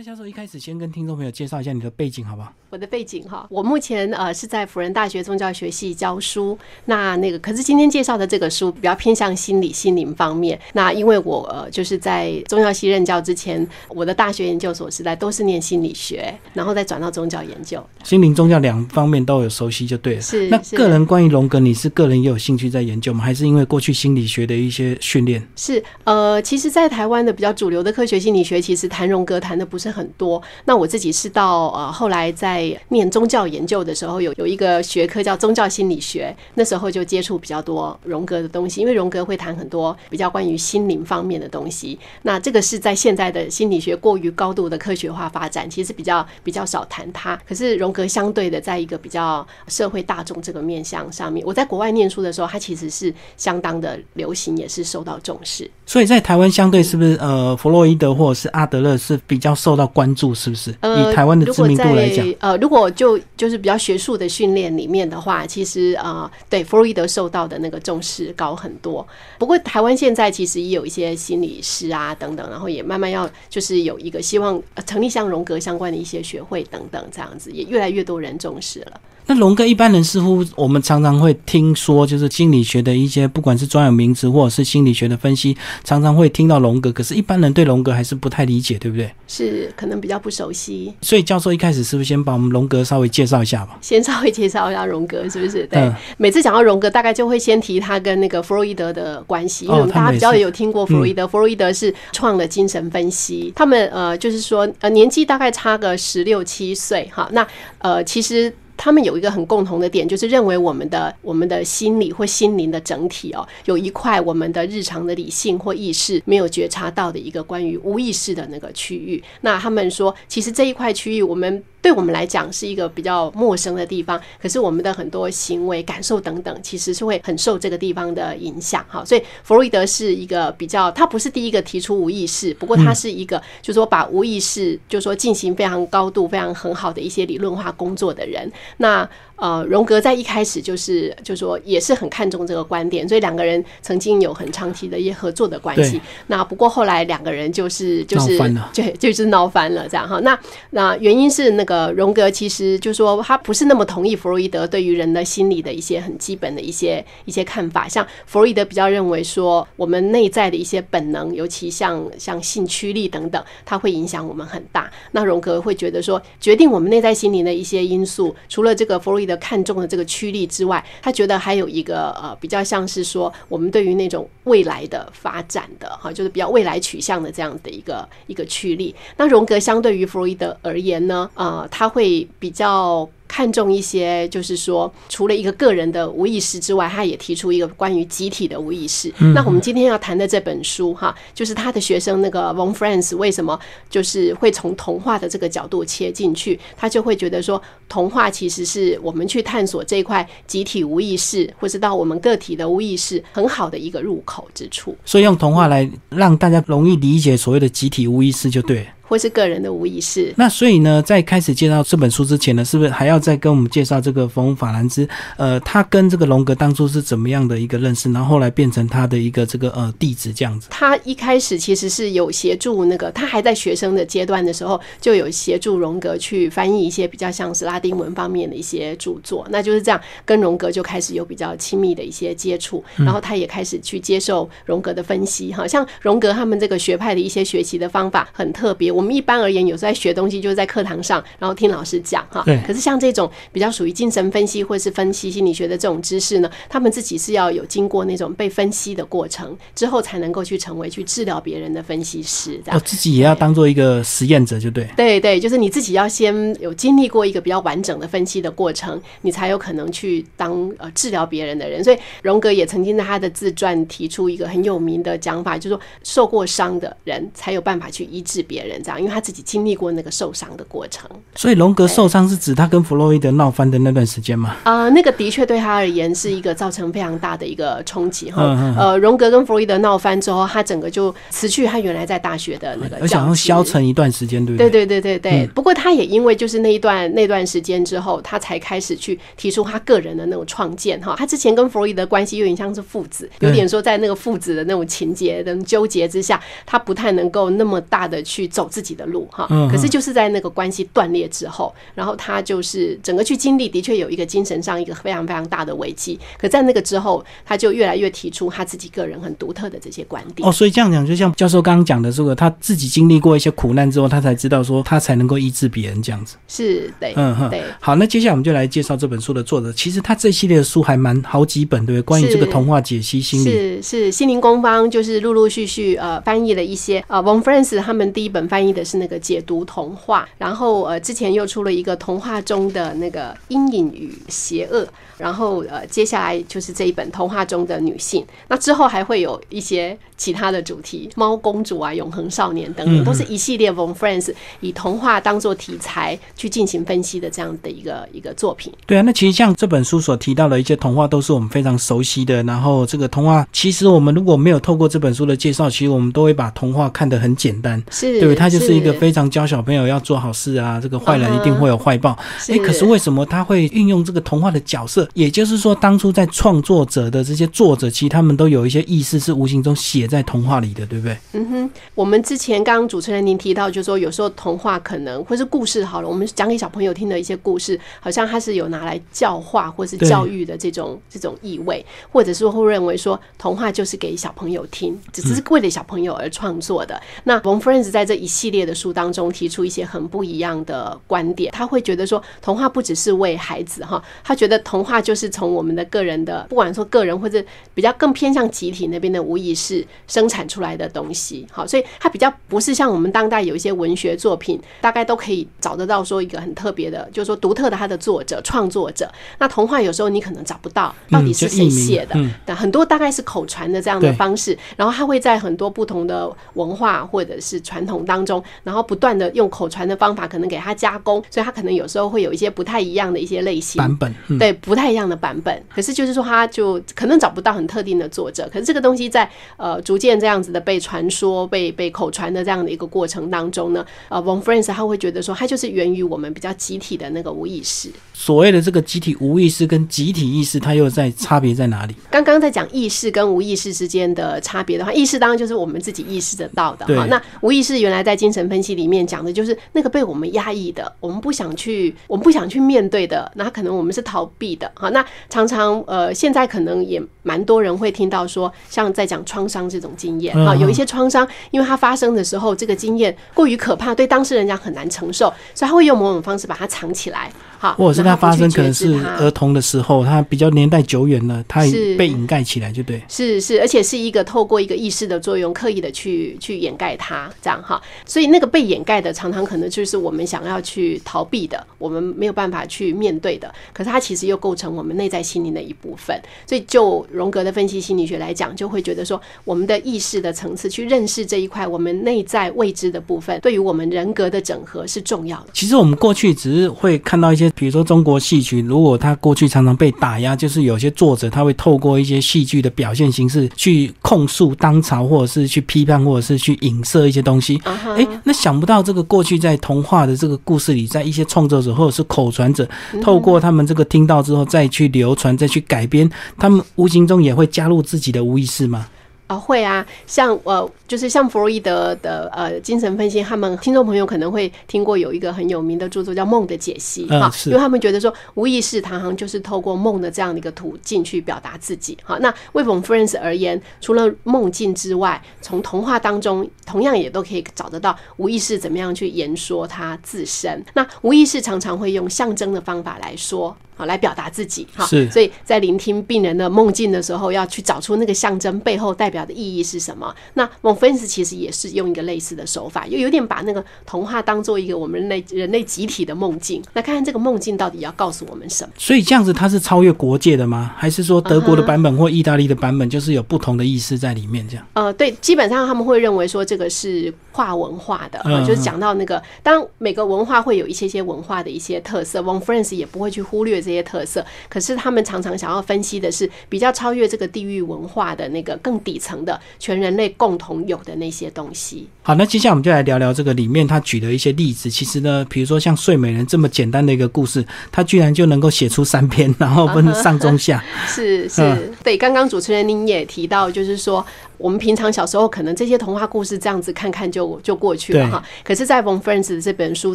蔡教授一开始先跟听众朋友介绍一下你的背景，好不好？我的背景哈，我目前呃是在辅仁大学宗教学系教书。那那个可是今天介绍的这个书比较偏向心理心灵方面。那因为我呃就是在宗教系任教之前，我的大学研究所时代都是念心理学，然后再转到宗教研究。心灵宗教两方面都有熟悉就对了。是那个人关于荣格，你是个人也有兴趣在研究吗？还是因为过去心理学的一些训练？是呃，其实，在台湾的比较主流的科学心理学，其实谈荣格谈的不是很多。那我自己是到呃后来在念宗教研究的时候，有有一个学科叫宗教心理学，那时候就接触比较多荣格的东西，因为荣格会谈很多比较关于心灵方面的东西。那这个是在现在的心理学过于高度的科学化发展，其实比较比较少谈它。可是荣格相对的，在一个比较社会大众这个面向上面，我在国外念书的时候，它其实是相当的流行，也是受到重视。所以在台湾相对是不是呃，弗洛伊德或者是阿德勒是比较受到关注，是不是？以台湾的知名度来讲，呃，如果就就是比较学术的训练里面的话，其实啊，对弗洛伊德受到的那个重视高很多。不过台湾现在其实也有一些心理师啊等等，然后也慢慢要就是有一个希望成立像荣格相关的一些学会等等这样子，也越来越多人重视了。那龙格一般人似乎我们常常会听说，就是心理学的一些不管是专有名词或者是心理学的分析，常常会听到龙格，可是一般人对龙格还是不太理解，对不对？是可能比较不熟悉。所以教授一开始是不是先把我们荣格稍微介绍一下吧？先稍微介绍一下荣格，是不是？对，每次讲到荣格，大概就会先提他跟那个弗洛伊德的关系，因为我们大家比较有听过弗洛伊德。弗洛伊德是创了精神分析，他们呃就是说呃年纪大概差个十六七岁哈。那呃其实。他们有一个很共同的点，就是认为我们的我们的心理或心灵的整体哦，有一块我们的日常的理性或意识没有觉察到的一个关于无意识的那个区域。那他们说，其实这一块区域我们。对我们来讲是一个比较陌生的地方，可是我们的很多行为、感受等等，其实是会很受这个地方的影响。哈，所以弗洛伊德是一个比较，他不是第一个提出无意识，不过他是一个，就是说把无意识，就是说进行非常高度、非常很好的一些理论化工作的人。那呃，荣格在一开始就是，就说也是很看重这个观点，所以两个人曾经有很长期的一些合作的关系。那不过后来两个人就是就是就就是闹翻了这样哈。那那原因是那个荣格其实就说他不是那么同意弗洛伊德对于人的心理的一些很基本的一些一些看法。像弗洛伊德比较认为说，我们内在的一些本能，尤其像像性驱力等等，它会影响我们很大。那荣格会觉得说，决定我们内在心灵的一些因素，除了这个弗洛伊。看重的这个趋利之外，他觉得还有一个呃，比较像是说，我们对于那种未来的发展的哈，就是比较未来取向的这样的一个一个趋利。那荣格相对于弗洛伊德而言呢，呃，他会比较。看重一些，就是说，除了一个个人的无意识之外，他也提出一个关于集体的无意识。那我们今天要谈的这本书，哈，就是他的学生那个 Von Franz 为什么就是会从童话的这个角度切进去，他就会觉得说，童话其实是我们去探索这一块集体无意识，或是到我们个体的无意识很好的一个入口之处。所以用童话来让大家容易理解所谓的集体无意识，就对。或是个人的无意识。那所以呢，在开始介绍这本书之前呢，是不是还要再跟我们介绍这个冯法兰兹？呃，他跟这个荣格当初是怎么样的一个认识？然后后来变成他的一个这个呃弟子这样子。他一开始其实是有协助那个，他还在学生的阶段的时候，就有协助荣格去翻译一些比较像是拉丁文方面的一些著作。那就是这样，跟荣格就开始有比较亲密的一些接触。然后他也开始去接受荣格的分析。哈，像荣格他们这个学派的一些学习的方法很特别。我们一般而言，有时候在学东西就是在课堂上，然后听老师讲哈。对。可是像这种比较属于精神分析或是分析心理学的这种知识呢，他们自己是要有经过那种被分析的过程之后，才能够去成为去治疗别人的分析师。这样。哦，自己也要当做一个实验者，就对。对对，就是你自己要先有经历过一个比较完整的分析的过程，你才有可能去当呃治疗别人的人。所以荣格也曾经在他的自传提出一个很有名的讲法，就是说受过伤的人才有办法去医治别人，因为他自自己经历过那个受伤的过程，所以荣格受伤是指他跟弗洛伊德闹翻的那段时间吗？呃，那个的确对他而言是一个造成非常大的一个冲击哈。呃，荣格跟弗洛伊德闹翻之后，他整个就辞去他原来在大学的那个，而想要消沉一段时间，对不对？对对对对对。不过他也因为就是那一段那段时间之后，他才开始去提出他个人的那种创建哈。他之前跟弗洛伊德关系有点像是父子，有点说在那个父子的那种情节的纠结之下，他不太能够那么大的去走自。自己的路哈。可是就是在那个关系断裂之后，然后他就是整个去经历，的确有一个精神上一个非常非常大的危机。可在那个之后，他就越来越提出他自己个人很独特的这些观点。哦，所以这样讲，就像教授刚刚讲的这个，他自己经历过一些苦难之后，他才知道说他才能够医治别人这样子。是，对，嗯哼，对。好，那接下来我们就来介绍这本书的作者。其实他这系列的书还蛮好几本，对不对？关于这个童话解析心理，是是心灵工坊，就是陆陆续续呃翻译了一些呃 Von Franz 他们第一本翻翻译的是那个解读童话，然后呃之前又出了一个童话中的那个阴影与邪恶。然后呃，接下来就是这一本童话中的女性。那之后还会有一些其他的主题，猫公主啊、永恒少年等等，都是一系列 Von Friends 以童话当做题材去进行分析的这样的一个一个作品。对啊，那其实像这本书所提到的一些童话，都是我们非常熟悉的。然后这个童话，其实我们如果没有透过这本书的介绍，其实我们都会把童话看得很简单，是对，它就是一个非常教小朋友要做好事啊，这个坏人一定会有坏报。哎，可是为什么他会运用这个童话的角色？也就是说，当初在创作者的这些作者，其实他们都有一些意识是无形中写在童话里的，对不对？嗯哼，我们之前刚刚主持人您提到，就是说有时候童话可能或是故事好了，我们讲给小朋友听的一些故事，好像它是有拿来教化或是教育的这种这种意味，或者是会认为说童话就是给小朋友听，只是为了小朋友而创作的。那 Von Friends 在这一系列的书当中提出一些很不一样的观点，他会觉得说童话不只是为孩子哈，他觉得童话就是。从我们的个人的，不管说个人或者比较更偏向集体那边的无意识生产出来的东西，好，所以它比较不是像我们当代有一些文学作品，大概都可以找得到说一个很特别的，就是说独特的它的作者创作者。那童话有时候你可能找不到到底是谁写的，但很多大概是口传的这样的方式，然后它会在很多不同的文化或者是传统当中，然后不断的用口传的方法可能给它加工，所以它可能有时候会有一些不太一样的一些类型版本，对，不太一样的版。版本，可是就是说，他就可能找不到很特定的作者。可是这个东西在呃逐渐这样子的被传说、被被口传的这样的一个过程当中呢，呃，Von Friends 他会觉得说，它就是源于我们比较集体的那个无意识。所谓的这个集体无意识跟集体意识，它又在差别在哪里？刚刚在讲意识跟无意识之间的差别的话，意识当然就是我们自己意识得到的哈。那无意识原来在精神分析里面讲的就是那个被我们压抑的，我们不想去，我们不想去面对的，那可能我们是逃避的哈。那常常呃，现在可能也蛮多人会听到说，像在讲创伤这种经验啊，有一些创伤，因为它发生的时候，这个经验过于可怕，对当事人讲很难承受，所以他会用某种方式把它藏起来。好，或者是它发生可能是儿童的时候，它比较年代久远了，它被掩盖起来，就对。是是，而且是一个透过一个意识的作用，刻意的去去掩盖它，这样哈。所以那个被掩盖的，常常可能就是我们想要去逃避的，我们没有办法去面对的。可是它其实又构成我们内在心灵的一部分。所以就荣格的分析心理学来讲，就会觉得说，我们的意识的层次去认识这一块我们内在未知的部分，对于我们人格的整合是重要的。其实我们过去只是会看到一些。比如说中国戏曲，如果它过去常常被打压，就是有些作者他会透过一些戏剧的表现形式去控诉当朝，或者是去批判，或者是去影射一些东西。哎，那想不到这个过去在童话的这个故事里，在一些创作者或者是口传者，透过他们这个听到之后再去流传，再去改编，他们无形中也会加入自己的无意识吗？啊，会啊，像呃，就是像弗洛伊德的呃精神分析，他们听众朋友可能会听过有一个很有名的著作叫《梦的解析》哈，因为他们觉得说无意识常常就是透过梦的这样的一个途径去表达自己哈。那为我们 friends 而言，除了梦境之外，从童话当中同样也都可以找得到无意识怎么样去言说它自身。那无意识常常会用象征的方法来说。好，来表达自己哈，所以在聆听病人的梦境的时候，要去找出那个象征背后代表的意义是什么。那蒙菲斯其实也是用一个类似的手法，又有点把那个童话当做一个我们人类人类集体的梦境，那看看这个梦境到底要告诉我们什么。所以这样子，它是超越国界的吗？还是说德国的版本或意大利的版本就是有不同的意思在里面？这样？呃，对，基本上他们会认为说这个是跨文化的，就是讲到那个，当每个文化会有一些些文化的一些特色，蒙菲斯也不会去忽略这。这些特色，可是他们常常想要分析的是比较超越这个地域文化的那个更底层的全人类共同有的那些东西。好，那接下来我们就来聊聊这个里面他举的一些例子。其实呢，比如说像睡美人这么简单的一个故事，他居然就能够写出三篇，然后分 上中下。是是，对。刚刚主持人您也提到，就是说。我们平常小时候可能这些童话故事这样子看看就就过去了哈。可是，在冯 Friends 这本书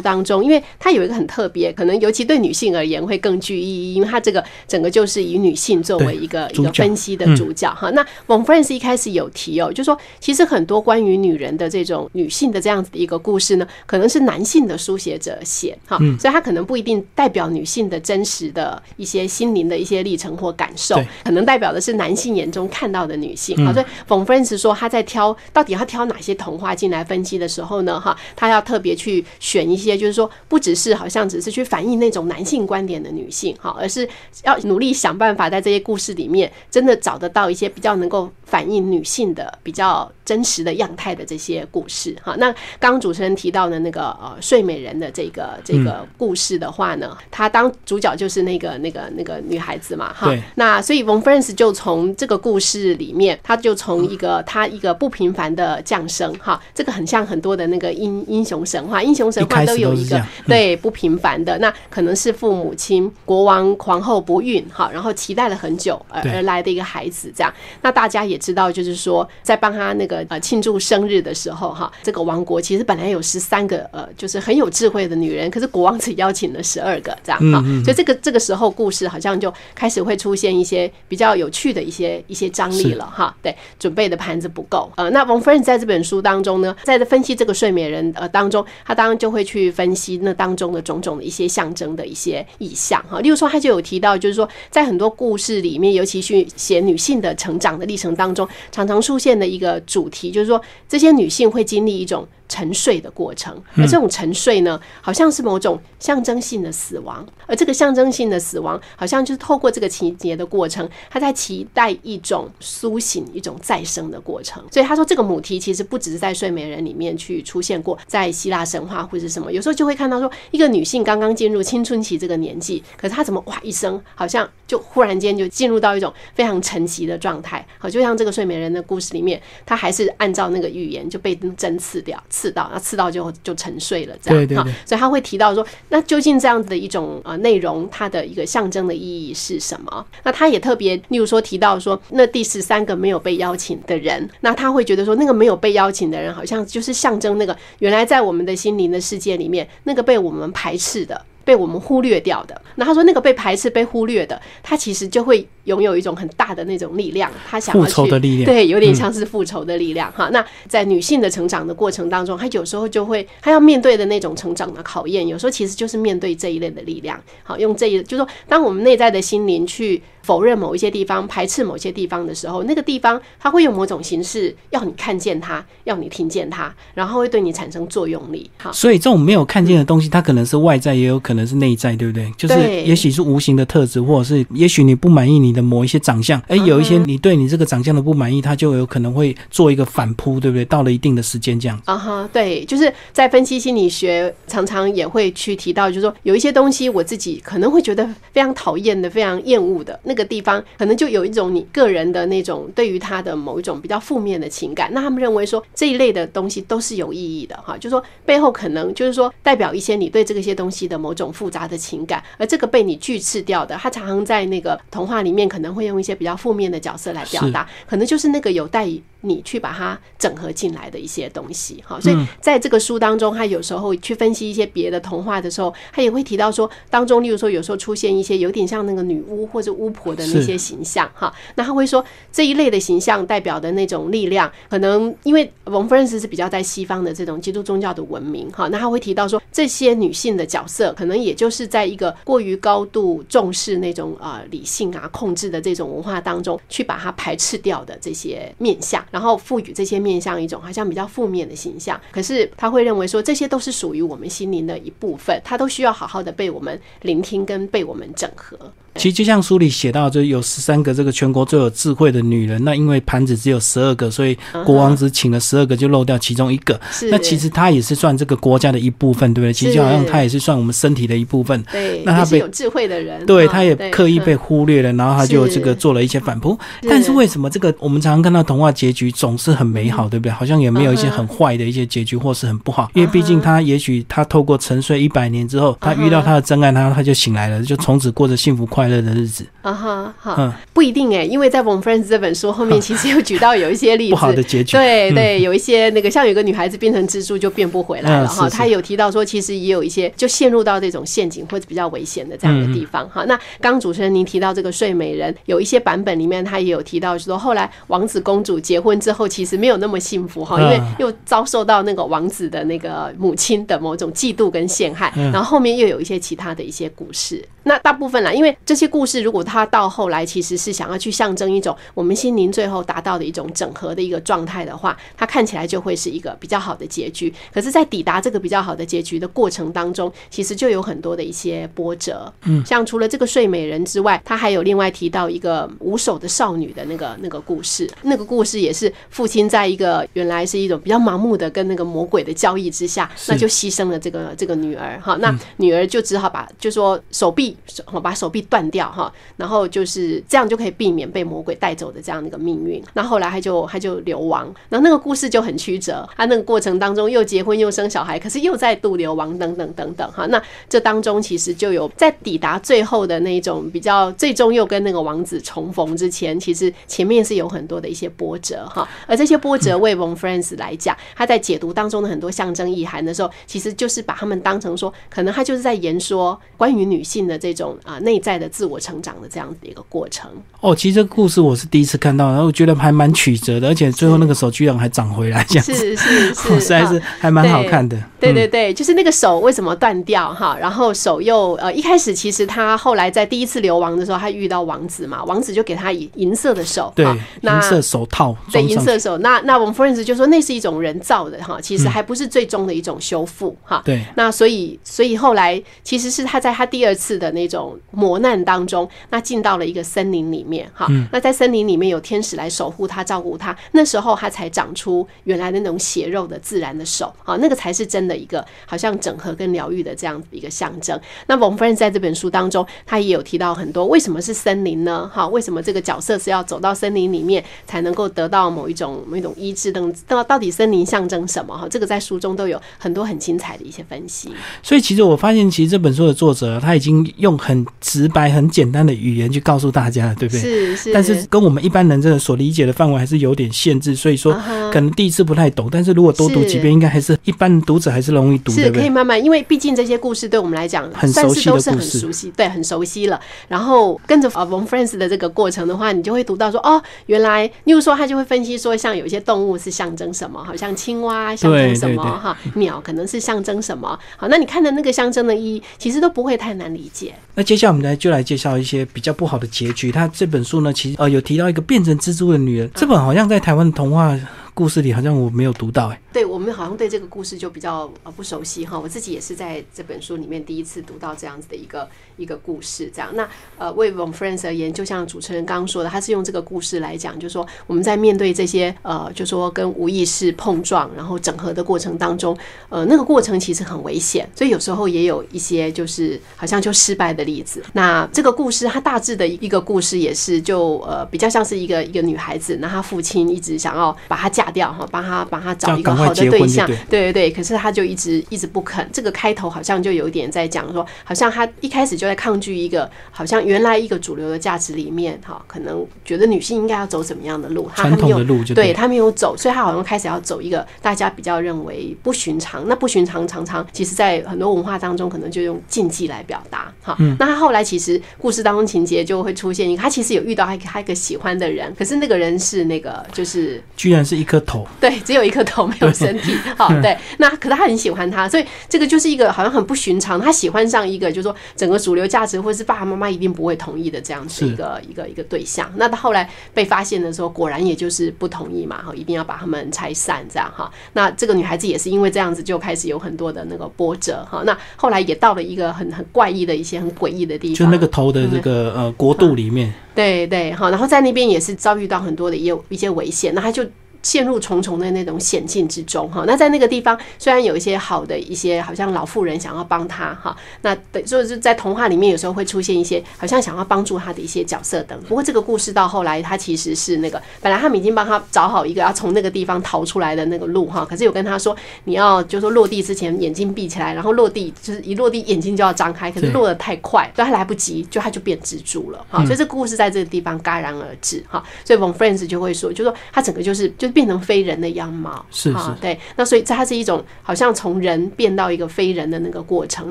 当中，因为它有一个很特别，可能尤其对女性而言会更具意义，因为它这个整个就是以女性作为一个一个分析的主角哈。那冯 Friends 一开始有提哦，就说其实很多关于女人的这种女性的这样子的一个故事呢，可能是男性的书写者写哈，所以他可能不一定代表女性的真实的一些心灵的一些历程或感受，可能代表的是男性眼中看到的女性。好，所以冯 Friends 说他在挑到底要挑哪些童话进来分析的时候呢，哈，他要特别去选一些，就是说不只是好像只是去反映那种男性观点的女性，哈，而是要努力想办法在这些故事里面真的找得到一些比较能够反映女性的比较真实的样态的这些故事，哈。那刚刚主持人提到的那个呃睡美人的这个这个故事的话呢，他当主角就是那个那个那个女孩子嘛，哈。那所以冯 Friends 就从这个故事里面，他就从一个他一个不平凡的降生，哈，这个很像很多的那个英英雄神话，英雄神话都有一个对不平凡的，那可能是父母亲国王皇后不孕，哈，然后期待了很久而而来的一个孩子，这样。那大家也知道，就是说在帮他那个呃庆祝生日的时候，哈，这个王国其实本来有十三个呃，就是很有智慧的女人，可是国王只邀请了十二个，这样哈，所以这个这个时候故事好像就开始会出现一些比较有趣的一些一些张力了哈。对，准备的盘子不够。呃，那王夫人在这本书当中呢，在分析这个睡美人呃当中，他当然就会去分析那当中的种种的一些象征的一些意象哈。例如说，他就有提到，就是说在很多故事里面，尤其是写女性的成长的历程当中，常常出现的一个主题，就是说这些女性会经历一种。沉睡的过程，而这种沉睡呢，好像是某种象征性的死亡，而这个象征性的死亡，好像就是透过这个情节的过程，他在期待一种苏醒、一种再生的过程。所以他说，这个母题其实不只是在睡美人里面去出现过，在希腊神话或者什么，有时候就会看到说，一个女性刚刚进入青春期这个年纪，可是她怎么哇一声，好像就忽然间就进入到一种非常沉寂的状态。好，就像这个睡美人的故事里面，她还是按照那个预言就被针刺掉。刺到，那刺到就就沉睡了，这样哈，所以他会提到说，那究竟这样子的一种呃内容，它的一个象征的意义是什么？那他也特别，例如说提到说，那第十三个没有被邀请的人，那他会觉得说，那个没有被邀请的人，好像就是象征那个原来在我们的心灵的世界里面，那个被我们排斥的。被我们忽略掉的，那他说那个被排斥、被忽略的，他其实就会拥有一种很大的那种力量，他想复仇的力量，对，有点像是复仇的力量哈。那在女性的成长的过程当中，她有时候就会，她要面对的那种成长的考验，有时候其实就是面对这一类的力量。好，用这一，就是说，当我们内在的心灵去。否认某一些地方，排斥某些地方的时候，那个地方它会用某种形式要你看见它，要你听见它，然后会对你产生作用力。好，所以这种没有看见的东西，它可能是外在，也有可能是内在，对不对？就是也许是无形的特质，或者是也许你不满意你的某一些长相，哎，有一些你对你这个长相的不满意，他就有可能会做一个反扑，对不对？到了一定的时间，这样啊哈，对，就是在分析心理学，常常也会去提到，就是说有一些东西，我自己可能会觉得非常讨厌的，非常厌恶的那。个地方可能就有一种你个人的那种对于他的某一种比较负面的情感，那他们认为说这一类的东西都是有意义的哈，就说背后可能就是说代表一些你对这些东西的某种复杂的情感，而这个被你拒斥掉的，他常常在那个童话里面可能会用一些比较负面的角色来表达，可能就是那个有待你去把它整合进来的一些东西哈，所以在这个书当中，他有时候去分析一些别的童话的时候，他也会提到说当中，例如说有时候出现一些有点像那个女巫或者巫婆。的那些形象哈，那他会说这一类的形象代表的那种力量，可能因为王夫人是比较在西方的这种基督宗教的文明哈，那他会提到说这些女性的角色，可能也就是在一个过于高度重视那种呃理性啊控制的这种文化当中，去把它排斥掉的这些面相，然后赋予这些面相一种好像比较负面的形象。可是他会认为说这些都是属于我们心灵的一部分，它都需要好好的被我们聆听跟被我们整合。其实就像书里写到，就有十三个这个全国最有智慧的女人。那因为盘子只有十二个，所以国王只请了十二个，就漏掉其中一个。那其实她也是算这个国家的一部分，对不对？其实就好像她也是算我们身体的一部分。对，那她被有智慧的人，对，她也刻意被忽略了，然后她就这个做了一些反扑。但是为什么这个我们常常看到童话结局？总是很美好，对不对？好像也没有一些很坏的一些结局，或是很不好。因为毕竟她也许她透过沉睡一百年之后，她遇到她的真爱，她她就醒来了，就从此过着幸福快乐的日子。啊哈，好，不一定哎，因为在《w o n Friends》这本书后面，其实有举到有一些例子，不好的结局。对 对，有一些那个像有个女孩子变成蜘蛛就变不回来了哈。他有提到说，其实也有一些就陷入到这种陷阱或者比较危险的这样的地方哈。那刚主持人您提到这个睡美人，有一些版本里面他也有提到说，后来王子公主结婚之后，其实没有那么幸福哈，因为又遭受到那个王子的那个母亲的某种嫉妒跟陷害，然后后面又有一些其他的一些故事。那大部分啦，因为这些故事如果他到后来其实是想要去象征一种我们心灵最后达到的一种整合的一个状态的话，它看起来就会是一个比较好的结局。可是，在抵达这个比较好的结局的过程当中，其实就有很多的一些波折。嗯，像除了这个睡美人之外，他还有另外提到一个无手的少女的那个那个故事。那个故事也是父亲在一个原来是一种比较盲目的跟那个魔鬼的交易之下，那就牺牲了这个这个女儿。哈，那女儿就只好把就说手臂。手把手臂断掉哈，然后就是这样就可以避免被魔鬼带走的这样的一个命运。那后来他就他就流亡，然后那个故事就很曲折。他那个过程当中又结婚又生小孩，可是又再度流亡等等等等哈。那这当中其实就有在抵达最后的那种比较最终又跟那个王子重逢之前，其实前面是有很多的一些波折哈。而这些波折为 Von Friends 来讲，他在解读当中的很多象征意涵的时候，其实就是把他们当成说，可能他就是在言说关于女性的这种。啊，内在的自我成长的这样子的一个过程。哦，其实这个故事我是第一次看到，然后我觉得还蛮曲折的，而且最后那个手居然还长回来，这样子是是是，实在是还蛮好看的。对对对，就是那个手为什么断掉哈？然后手又呃，一开始其实他后来在第一次流亡的时候，他遇到王子嘛，王子就给他银银色的手，对，银色手套，对，银色手。那那我们 friends 就说那是一种人造的哈，其实还不是最终的一种修复哈。对，那所以所以后来其实是他在他第二次的那种。磨难当中，那进到了一个森林里面，哈，那在森林里面有天使来守护他、照顾他，那时候他才长出原来的那种血肉的自然的手，啊，那个才是真的一个好像整合跟疗愈的这样子一个象征。那王夫人在这本书当中，他也有提到很多，为什么是森林呢？哈，为什么这个角色是要走到森林里面才能够得到某一种某一种医治等？到到底森林象征什么？哈，这个在书中都有很多很精彩的一些分析。所以其实我发现，其实这本书的作者他已经用很直。直白很简单的语言去告诉大家，对不对？是是。但是跟我们一般人真的所理解的范围还是有点限制，所以说可能第一次不太懂。但是如果多读几遍，应该还是一般读者还是容易读，是可以慢慢。因为毕竟这些故事对我们来讲很熟悉都是很熟悉，对，很熟悉了。然后跟着啊《Von Friends》的这个过程的话，你就会读到说，哦，原来，例如说他就会分析说，像有一些动物是象征什么，好像青蛙象征什么哈，鸟可能是象征什么。好，那你看的那个象征的意义，其实都不会太难理解。那接下来我们来就来介绍一些比较不好的结局。他这本书呢，其实呃有提到一个变成蜘蛛的女人，这本好像在台湾的童话。故事里好像我没有读到哎，对我们好像对这个故事就比较呃不熟悉哈。我自己也是在这本书里面第一次读到这样子的一个一个故事，这样。那呃为我们 friends 而言，就像主持人刚刚说的，他是用这个故事来讲，就是说我们在面对这些呃，就说跟无意识碰撞然后整合的过程当中，呃，那个过程其实很危险，所以有时候也有一些就是好像就失败的例子。那这个故事它大致的一个故事也是就呃比较像是一个一个女孩子，那她父亲一直想要把她嫁。打掉哈，帮他帮他找一个好的对象，对对对。可是他就一直一直不肯。这个开头好像就有点在讲说，好像他一开始就在抗拒一个，好像原来一个主流的价值里面哈，可能觉得女性应该要走怎么样的路，传统的路就对他没有走，所以他好像开始要走一个大家比较认为不寻常。那不寻常常常其实在很多文化当中，可能就用禁忌来表达哈。那他后来其实故事当中情节就会出现一个，他其实有遇到他他一个喜欢的人，可是那个人是那个就是居然是一颗。头对，只有一颗头，没有身体。好，对，那可是他很喜欢他，所以这个就是一个好像很不寻常。他喜欢上一个，就是说整个主流价值或者是爸爸妈妈一定不会同意的这样子一个一个一个对象。那他后来被发现的时候，果然也就是不同意嘛，哈，一定要把他们拆散这样哈。那这个女孩子也是因为这样子就开始有很多的那个波折哈。那后来也到了一个很很怪异的一些很诡异的地方，就那个头的这个呃国度里面。对对，好，然后在那边也是遭遇到很多的一些一些危险，那他就。陷入重重的那种险境之中哈。那在那个地方，虽然有一些好的一些好像老妇人想要帮他哈，那等就是在童话里面有时候会出现一些好像想要帮助他的一些角色等。不过这个故事到后来，他其实是那个本来他们已经帮他找好一个要从那个地方逃出来的那个路哈，可是有跟他说你要就说落地之前眼睛闭起来，然后落地就是一落地眼睛就要张开，可是落得太快，所以他来不及，就他就变蜘蛛了哈。所以这故事在这个地方戛然而止哈。所以 Von Friends 就会说，就说他整个就是就变成非人的样貌，是是，对。那所以它是一种好像从人变到一个非人的那个过程。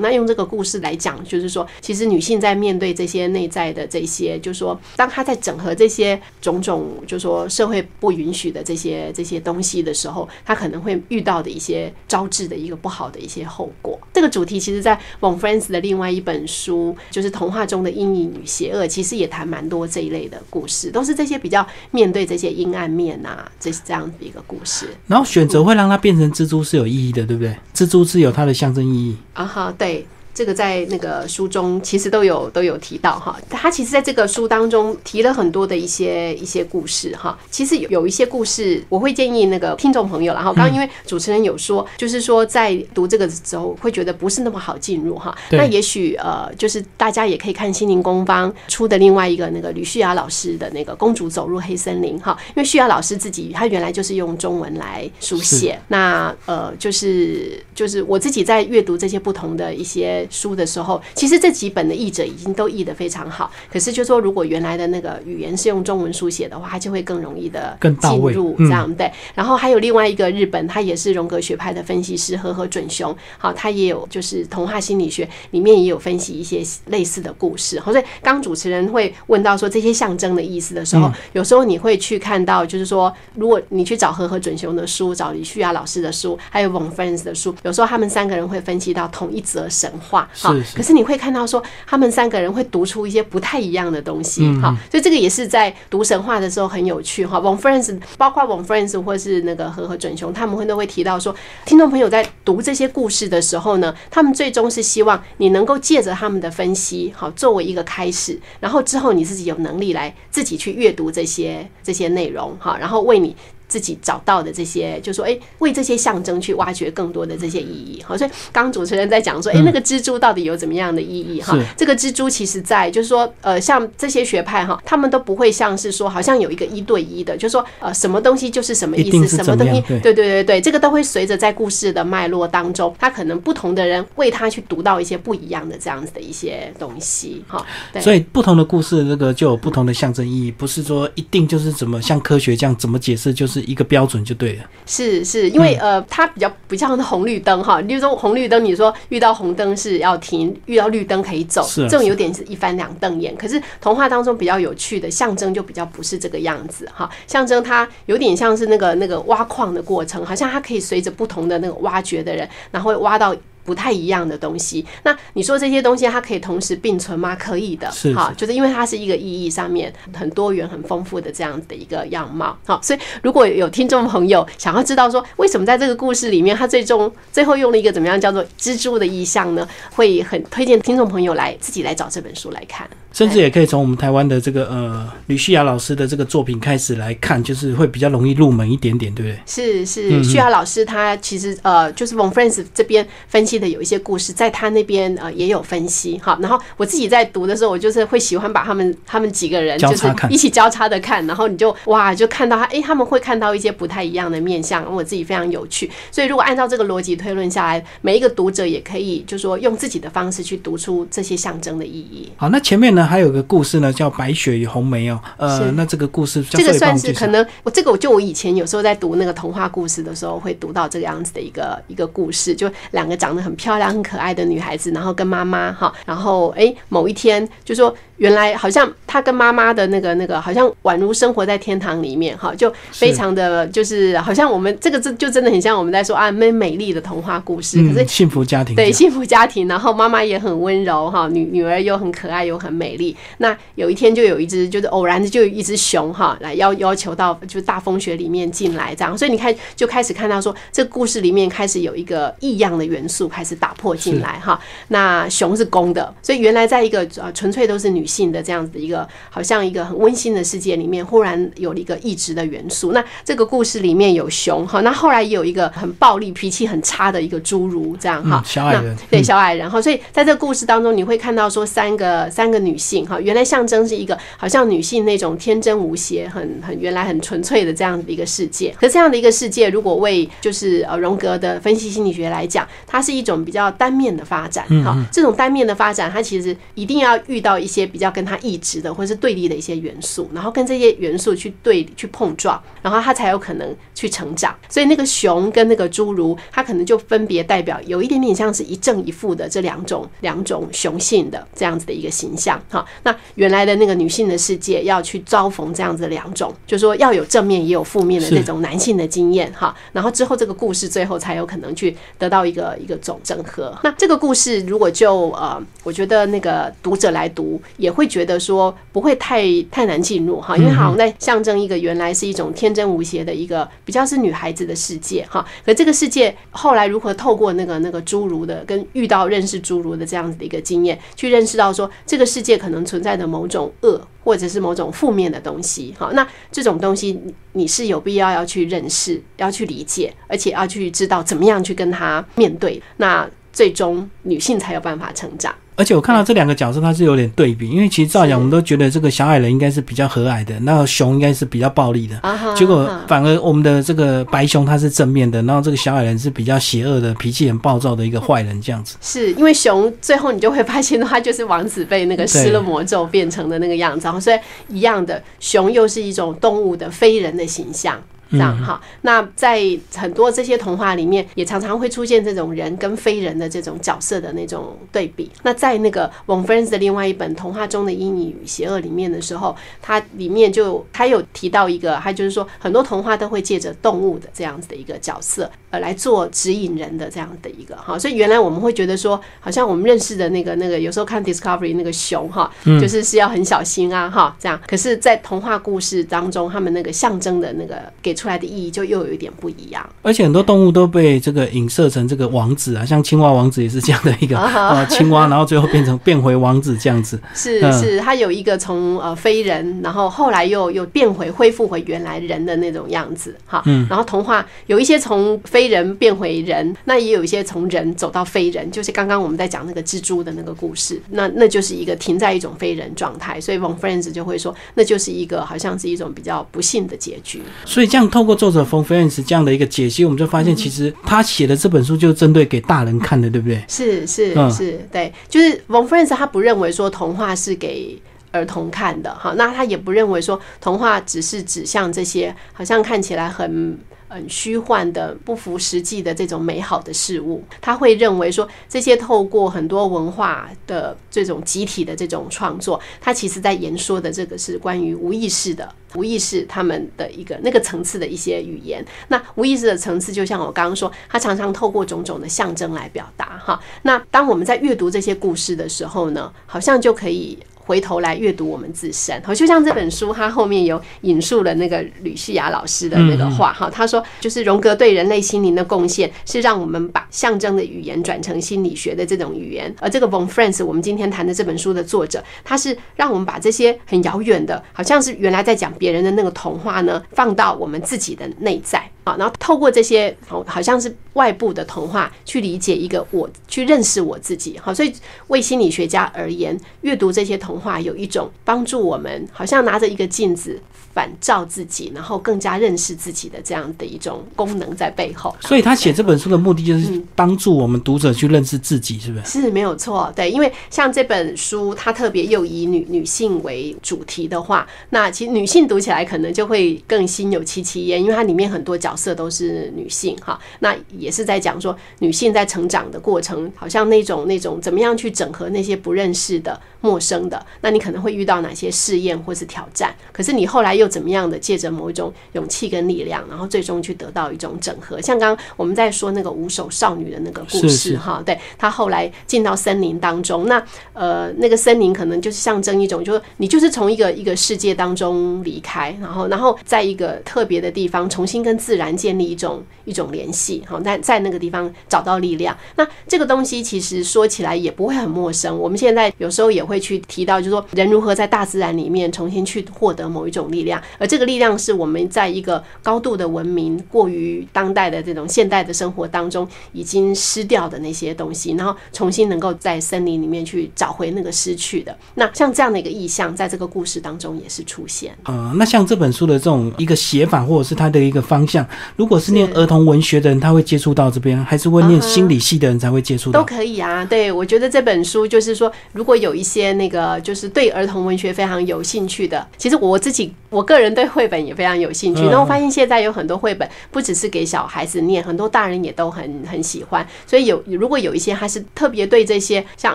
那用这个故事来讲，就是说，其实女性在面对这些内在的这些，就是说，当她在整合这些种种，就是说社会不允许的这些这些东西的时候，她可能会遇到的一些招致的一个不好的一些后果。这个主题其实，在 Von Friends 的另外一本书，就是童话中的阴影与邪恶，其实也谈蛮多这一类的故事，都是这些比较面对这些阴暗面啊，这是这样子一个故事。然后选择会让它变成蜘蛛是有意义的，对不对？蜘蛛是有它的象征意义啊哈，对。这个在那个书中其实都有都有提到哈，他其实在这个书当中提了很多的一些一些故事哈。其实有有一些故事，我会建议那个听众朋友，然后刚刚因为主持人有说，就是说在读这个时候会觉得不是那么好进入哈。那也许呃，就是大家也可以看心灵工坊出的另外一个那个吕旭雅老师的那个《公主走入黑森林》哈，因为旭雅老师自己他原来就是用中文来书写，那呃就是就是我自己在阅读这些不同的一些。书的时候，其实这几本的译者已经都译得非常好。可是就说，如果原来的那个语言是用中文书写的话，它就会更容易的进入这样对。然后还有另外一个日本，他也是荣格学派的分析师和和准雄，好，他也有就是童话心理学里面也有分析一些类似的故事。好，所以刚主持人会问到说这些象征的意思的时候，有时候你会去看到，就是说，如果你去找和和准雄的书，找李旭亚老师的书，还有 Von Friends 的书，有时候他们三个人会分析到同一则神话。好，可是你会看到说，他们三个人会读出一些不太一样的东西，好，所以这个也是在读神话的时候很有趣哈。Von Friends，包括 Von Friends 或是那个和和准雄，他们会都会提到说，听众朋友在读这些故事的时候呢，他们最终是希望你能够借着他们的分析，好，作为一个开始，然后之后你自己有能力来自己去阅读这些这些内容，哈，然后为你。自己找到的这些，就说哎，为这些象征去挖掘更多的这些意义。好，所以刚主持人在讲说，哎，那个蜘蛛到底有怎么样的意义？哈，这个蜘蛛其实在就是说，呃，像这些学派哈，他们都不会像是说，好像有一个一对一的，就是说，呃，什么东西就是什么意思，什么东西，对对对对，这个都会随着在故事的脉络当中，他可能不同的人为他去读到一些不一样的这样子的一些东西。哈，所以不同的故事，这个就有不同的象征意义，不是说一定就是怎么像科学这样怎么解释就是。是一个标准就对了，是是，因为呃，它比较比较像红绿灯哈，例如说红绿灯，你说遇到红灯是要停，遇到绿灯可以走，这种有点是一翻两瞪眼。可是童话当中比较有趣的象征就比较不是这个样子哈，象征它有点像是那个那个挖矿的过程，好像它可以随着不同的那个挖掘的人，然后挖到。不太一样的东西，那你说这些东西它可以同时并存吗？可以的，是哈，就是因为它是一个意义上面很多元、很丰富的这样的一个样貌。好，所以如果有听众朋友想要知道说为什么在这个故事里面，他最终最后用了一个怎么样叫做蜘蛛的意象呢？会很推荐听众朋友来自己来找这本书来看。甚至也可以从我们台湾的这个呃吕旭雅老师的这个作品开始来看，就是会比较容易入门一点点，对不对？是是，旭雅老师他其实呃就是 Von Friends 这边分析的有一些故事，在他那边呃也有分析哈。然后我自己在读的时候，我就是会喜欢把他们他们几个人就是一起交叉的看，然后你就哇就看到他哎他们会看到一些不太一样的面相，我自己非常有趣。所以如果按照这个逻辑推论下来，每一个读者也可以就说用自己的方式去读出这些象征的意义。好，那前面呢？还有个故事呢，叫《白雪与红梅》哦。呃，那这个故事，这个算是可能我这个我就我以前有时候在读那个童话故事的时候，会读到这个样子的一个一个故事，就两个长得很漂亮、很可爱的女孩子，然后跟妈妈哈，然后哎某一天就说。原来好像她跟妈妈的那个那个，好像宛如生活在天堂里面哈，就非常的就是好像我们这个就就真的很像我们在说啊美美丽的童话故事，可是幸福家庭对幸福家庭，然后妈妈也很温柔哈，女女儿又很可爱又很美丽。那有一天就有一只就是偶然的就有一只熊哈来要要求到就大风雪里面进来这样，所以你看就开始看到说这个故事里面开始有一个异样的元素开始打破进来哈。那熊是公的，所以原来在一个呃纯粹都是女。性的这样子的一个，好像一个很温馨的世界里面，忽然有了一个异质的元素。那这个故事里面有熊哈，那后来也有一个很暴力、脾气很差的一个侏儒，这样哈，小矮人，对小矮人哈。所以在这个故事当中，你会看到说三个三个女性哈，原来象征是一个好像女性那种天真无邪、很很原来很纯粹的这样的一个世界。可这样的一个世界，如果为就是呃荣格的分析心理学来讲，它是一种比较单面的发展哈。这种单面的发展，它其实一定要遇到一些比较跟它异质的或者是对立的一些元素，然后跟这些元素去对去碰撞，然后它才有可能去成长。所以那个熊跟那个侏儒，它可能就分别代表有一点点像是一正一负的这两种两种雄性的这样子的一个形象哈。那原来的那个女性的世界要去遭逢这样子两种，就说要有正面也有负面的那种男性的经验哈。然后之后这个故事最后才有可能去得到一个一个总整合。那这个故事如果就呃，我觉得那个读者来读也会觉得说不会太太难进入哈，因为好像在象征一个原来是一种天真无邪的一个比较是女孩子的世界哈。可这个世界后来如何透过那个那个侏儒的跟遇到认识侏儒的这样子的一个经验，去认识到说这个世界可能存在的某种恶或者是某种负面的东西好。那这种东西你是有必要要去认识、要去理解，而且要去知道怎么样去跟他面对。那最终女性才有办法成长。而且我看到这两个角色，它是有点对比，因为其实照讲，我们都觉得这个小矮人应该是比较和蔼的，那熊应该是比较暴力的，结果反而我们的这个白熊它是正面的，然后这个小矮人是比较邪恶的，脾气很暴躁的一个坏人，这样子。是因为熊最后你就会发现，它就是王子被那个施了魔咒变成的那个样子，然后所以一样的，熊又是一种动物的非人的形象。这样哈，那在很多这些童话里面，也常常会出现这种人跟非人的这种角色的那种对比。那在那个 Von Franz 的另外一本童话中的阴影与邪恶里面的时候，它里面就它有提到一个，它就是说很多童话都会借着动物的这样子的一个角色，呃，来做指引人的这样的一个哈。所以原来我们会觉得说，好像我们认识的那个那个，有时候看 Discovery 那个熊哈，就是是要很小心啊哈，这样。可是，在童话故事当中，他们那个象征的那个给。出来的意义就又有一点不一样，而且很多动物都被这个影射成这个王子啊，像青蛙王子也是这样的一个 呃青蛙，然后最后变成变回王子这样子。是是，它有一个从呃非人，然后后来又又变回恢复回原来人的那种样子哈。嗯。然后童话有一些从非人变回人，那也有一些从人走到非人，就是刚刚我们在讲那个蜘蛛的那个故事，那那就是一个停在一种非人状态，所以 Von Friends 就会说，那就是一个好像是一种比较不幸的结局。所以这样。透过作者冯菲恩斯这样的一个解析，我们就发现，其实他写的这本书就针对给大人看的，对不对？是是是，对，就是冯菲恩斯他不认为说童话是给儿童看的，哈，那他也不认为说童话只是指向这些好像看起来很。很虚幻的、不符实际的这种美好的事物，他会认为说，这些透过很多文化的这种集体的这种创作，他其实在言说的这个是关于无意识的、无意识他们的一个那个层次的一些语言。那无意识的层次，就像我刚刚说，他常常透过种种的象征来表达哈。那当我们在阅读这些故事的时候呢，好像就可以。回头来阅读我们自身，好，就像这本书，它后面有引述了那个吕旭雅老师的那个话，哈，他说，就是荣格对人类心灵的贡献是让我们把象征的语言转成心理学的这种语言，而这个 Von Franz，我们今天谈的这本书的作者，他是让我们把这些很遥远的，好像是原来在讲别人的那个童话呢，放到我们自己的内在。好，然后透过这些好好像是外部的童话去理解一个我，去认识我自己。好，所以为心理学家而言，阅读这些童话有一种帮助我们，好像拿着一个镜子反照自己，然后更加认识自己的这样的一种功能在背后。所以他写这本书的目的就是帮助我们读者去认识自己，是不是？是没有错，对，因为像这本书，它特别又以女女性为主题的话，那其实女性读起来可能就会更心有戚戚焉，因为它里面很多角。色都是女性哈，那也是在讲说女性在成长的过程，好像那种那种怎么样去整合那些不认识的陌生的，那你可能会遇到哪些试验或是挑战？可是你后来又怎么样的借着某一种勇气跟力量，然后最终去得到一种整合？像刚刚我们在说那个五手少女的那个故事哈，对她后来进到森林当中，那呃那个森林可能就是象征一种，就是你就是从一个一个世界当中离开，然后然后在一个特别的地方重新跟自然。然建立一种一种联系，好，在在那个地方找到力量。那这个东西其实说起来也不会很陌生。我们现在有时候也会去提到，就是说人如何在大自然里面重新去获得某一种力量，而这个力量是我们在一个高度的文明过于当代的这种现代的生活当中已经失掉的那些东西，然后重新能够在森林里面去找回那个失去的。那像这样的一个意象，在这个故事当中也是出现。呃，那像这本书的这种一个写法，或者是它的一个方向，如果是念儿童文学的人，他会接触到这边，还是会念心理系的人才会接触到？都可以啊。对，我觉得这本书就是说，如果有一些那个就是对儿童文学非常有兴趣的，其实我自己我个人对绘本也非常有兴趣。那我发现现在有很多绘本不只是给小孩子念，很多大人也都很很喜欢。所以有如果有一些他是特别对这些像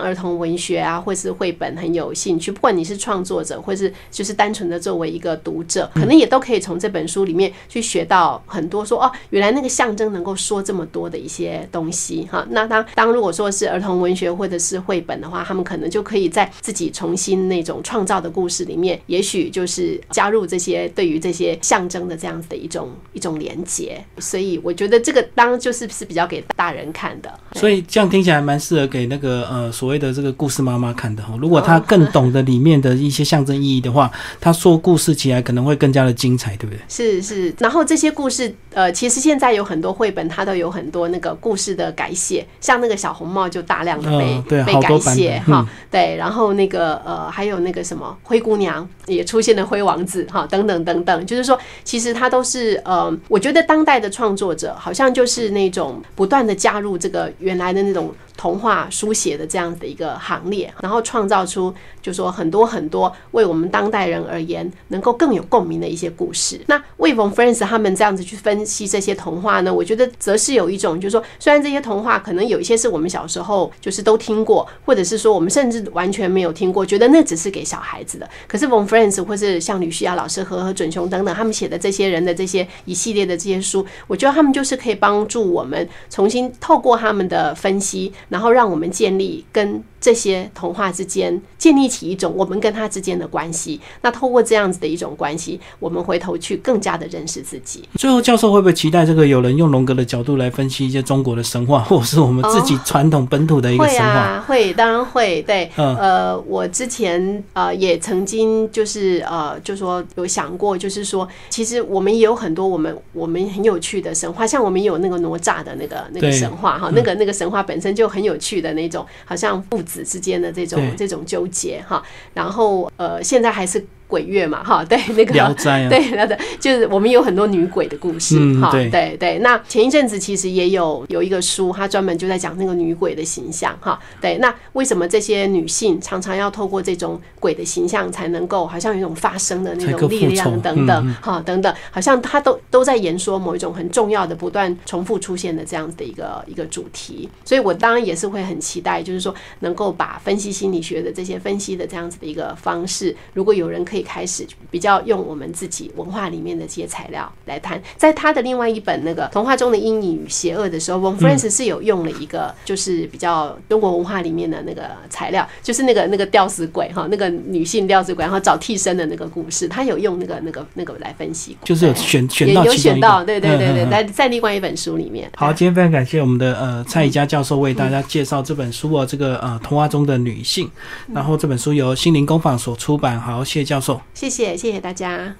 儿童文学啊，或是绘本很有兴趣，不管你是创作者，或是就是单纯的作为一个读者，可能也都可以从这本书里面去学到很多。说哦，原来那个象征能够说这么多的一些东西哈。那当当如果说是儿童文学或者是绘本的话，他们可能就可以在自己重新那种创造的故事里面，也许就是加入这些对于这些象征的这样子的一种一种连接。所以我觉得这个当就是是比较给大人看的。所以这样听起来蛮适合给那个呃所谓的这个故事妈妈看的哈。如果她更懂得里面的一些象征意义的话，她说故事起来可能会更加的精彩，对不对？是是。然后这些故事呃，其实现在有很多绘本，它都有很多那个故事的改写，像那个小红帽就大量的被被改写哈。对，然后那个呃还有那个什么灰姑娘也出现了灰王子好等等等等，就是说其实他都是呃，我觉得当代的创作者好像就是那种不断的加入这个原来的那种。童话书写的这样子的一个行列，然后创造出就说很多很多为我们当代人而言能够更有共鸣的一些故事。那魏冯 friends 他们这样子去分析这些童话呢，我觉得则是有一种就是说，虽然这些童话可能有一些是我们小时候就是都听过，或者是说我们甚至完全没有听过，觉得那只是给小孩子的。可是冯 friends 或是像吕旭亚老师和和准雄等等他们写的这些人的这些一系列的这些书，我觉得他们就是可以帮助我们重新透过他们的分析。然后让我们建立跟。这些童话之间建立起一种我们跟他之间的关系，那透过这样子的一种关系，我们回头去更加的认识自己。最后，教授会不会期待这个有人用荣格的角度来分析一些中国的神话，或者是我们自己传统本土的一个神话？会，当然会。对，呃，我之前呃也曾经就是呃就说有想过，就是说其实我们也有很多我们我们很有趣的神话，像我们有那个哪吒的那个那个神话哈，那个那个神话本身就很有趣的那种，好像父子。子之间的这种这种纠结哈，然后呃，现在还是。鬼月嘛，哈，对 那个聊斋，对，那的，就是我们有很多女鬼的故事，哈，对对。那前一阵子其实也有有一个书，它专门就在讲那个女鬼的形象，哈，对。那为什么这些女性常常要透过这种鬼的形象，才能够好像有一种发声的那种力量等等，哈，等等，好像它都都在言说某一种很重要的、不断重复出现的这样子的一个一个主题。所以我当然也是会很期待，就是说能够把分析心理学的这些分析的这样子的一个方式，如果有人可以。开始比较用我们自己文化里面的这些材料来谈，在他的另外一本那个童话中的阴影与邪恶的时候，Von Francis 是有用了一个就是比较中国文化里面的那个材料，就是那个那个吊死鬼哈，那个女性吊死鬼，然后找替身的那个故事，他有用那个那个那个来分析，就是有选选到有选到，对对对对，在在另外一本书里面。好，今天非常感谢我们的呃蔡宜佳教授为大家介绍这本书哦，这个呃童话中的女性，然后这本书由心灵工坊所出版，好，谢谢教授。谢谢，谢谢大家。